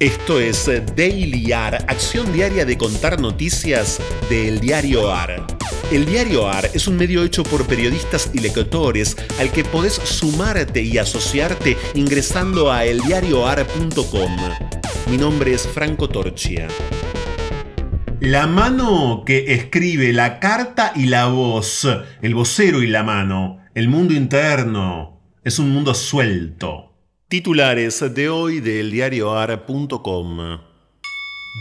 Esto es Daily AR, acción diaria de contar noticias del diario AR. El diario AR es un medio hecho por periodistas y lectores al que podés sumarte y asociarte ingresando a eldiarioar.com. Mi nombre es Franco Torchia. La mano que escribe la carta y la voz, el vocero y la mano, el mundo interno, es un mundo suelto. Titulares de hoy del diarioar.com.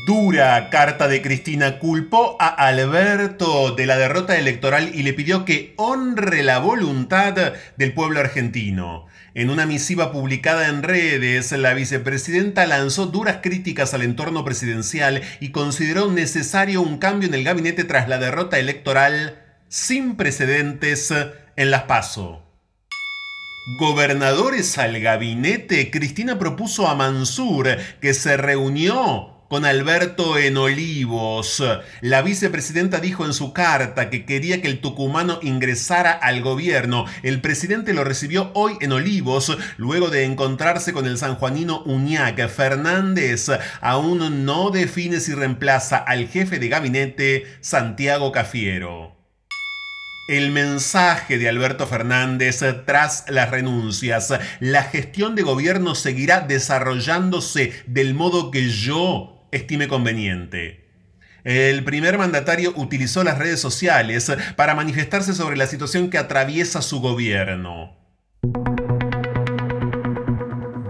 Dura carta de Cristina culpó a Alberto de la derrota electoral y le pidió que honre la voluntad del pueblo argentino. En una misiva publicada en redes, la vicepresidenta lanzó duras críticas al entorno presidencial y consideró necesario un cambio en el gabinete tras la derrota electoral sin precedentes en las PASO. Gobernadores al gabinete, Cristina propuso a Mansur, que se reunió con Alberto en Olivos. La vicepresidenta dijo en su carta que quería que el tucumano ingresara al gobierno. El presidente lo recibió hoy en Olivos, luego de encontrarse con el sanjuanino Uñac. Fernández aún no define si reemplaza al jefe de gabinete Santiago Cafiero el mensaje de Alberto Fernández tras las renuncias. La gestión de gobierno seguirá desarrollándose del modo que yo estime conveniente. El primer mandatario utilizó las redes sociales para manifestarse sobre la situación que atraviesa su gobierno.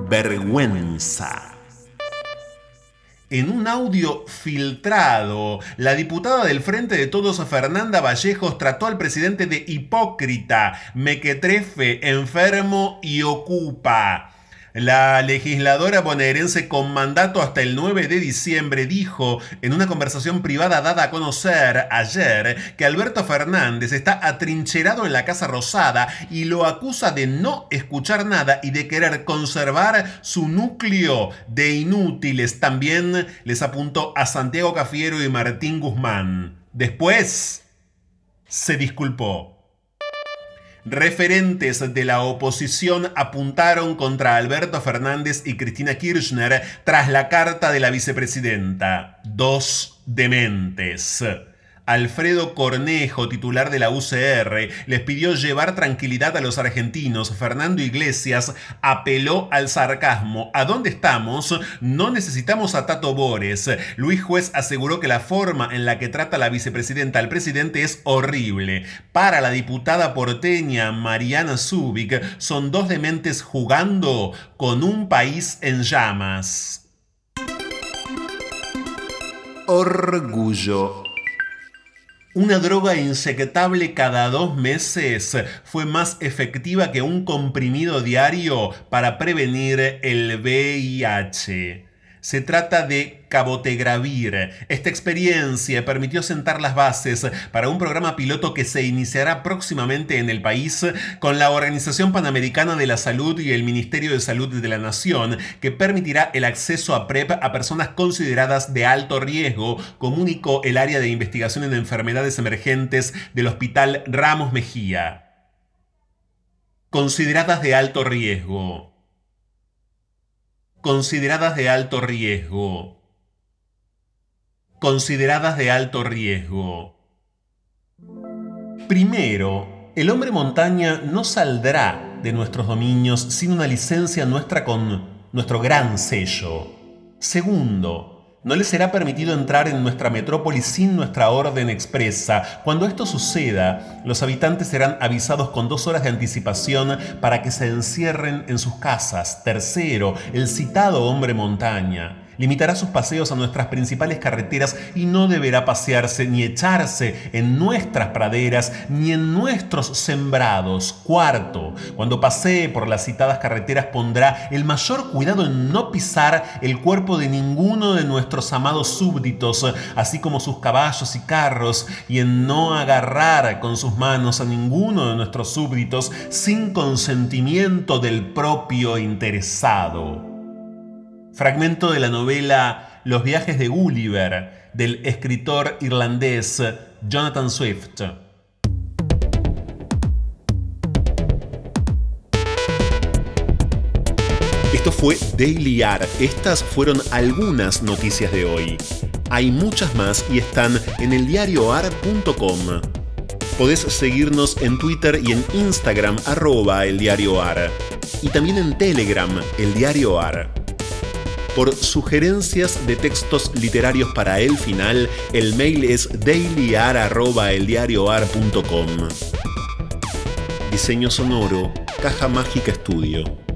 Vergüenza. En un audio filtrado, la diputada del Frente de Todos, Fernanda Vallejos, trató al presidente de hipócrita, mequetrefe, enfermo y ocupa. La legisladora bonaerense con mandato hasta el 9 de diciembre dijo en una conversación privada dada a conocer ayer que Alberto Fernández está atrincherado en la Casa Rosada y lo acusa de no escuchar nada y de querer conservar su núcleo de inútiles. También les apuntó a Santiago Cafiero y Martín Guzmán. Después se disculpó. Referentes de la oposición apuntaron contra Alberto Fernández y Cristina Kirchner tras la carta de la vicepresidenta. Dos dementes. Alfredo Cornejo, titular de la UCR, les pidió llevar tranquilidad a los argentinos. Fernando Iglesias apeló al sarcasmo. ¿A dónde estamos? No necesitamos a Tato Bores. Luis Juez aseguró que la forma en la que trata la vicepresidenta al presidente es horrible. Para la diputada porteña Mariana Zubik, son dos dementes jugando con un país en llamas. Orgullo una droga insectable cada dos meses fue más efectiva que un comprimido diario para prevenir el VIH. Se trata de Cabotegravir. Esta experiencia permitió sentar las bases para un programa piloto que se iniciará próximamente en el país con la Organización Panamericana de la Salud y el Ministerio de Salud de la Nación, que permitirá el acceso a PrEP a personas consideradas de alto riesgo, comunicó el área de investigación en enfermedades emergentes del Hospital Ramos Mejía. Consideradas de alto riesgo consideradas de alto riesgo. Consideradas de alto riesgo. Primero, el hombre montaña no saldrá de nuestros dominios sin una licencia nuestra con nuestro gran sello. Segundo, no les será permitido entrar en nuestra metrópoli sin nuestra orden expresa. Cuando esto suceda, los habitantes serán avisados con dos horas de anticipación para que se encierren en sus casas. Tercero, el citado hombre montaña limitará sus paseos a nuestras principales carreteras y no deberá pasearse ni echarse en nuestras praderas ni en nuestros sembrados. Cuarto, cuando pasee por las citadas carreteras pondrá el mayor cuidado en no pisar el cuerpo de ninguno de nuestros amados súbditos, así como sus caballos y carros, y en no agarrar con sus manos a ninguno de nuestros súbditos sin consentimiento del propio interesado. Fragmento de la novela Los viajes de Gulliver del escritor irlandés Jonathan Swift. Esto fue Daily AR. Estas fueron algunas noticias de hoy. Hay muchas más y están en eldiarioar.com. Podés seguirnos en Twitter y en Instagram arroba eldiarioar. Y también en Telegram, el diario AR. Por sugerencias de textos literarios para el final, el mail es dailyar.eldiarioar.com. Diseño sonoro, Caja Mágica Estudio.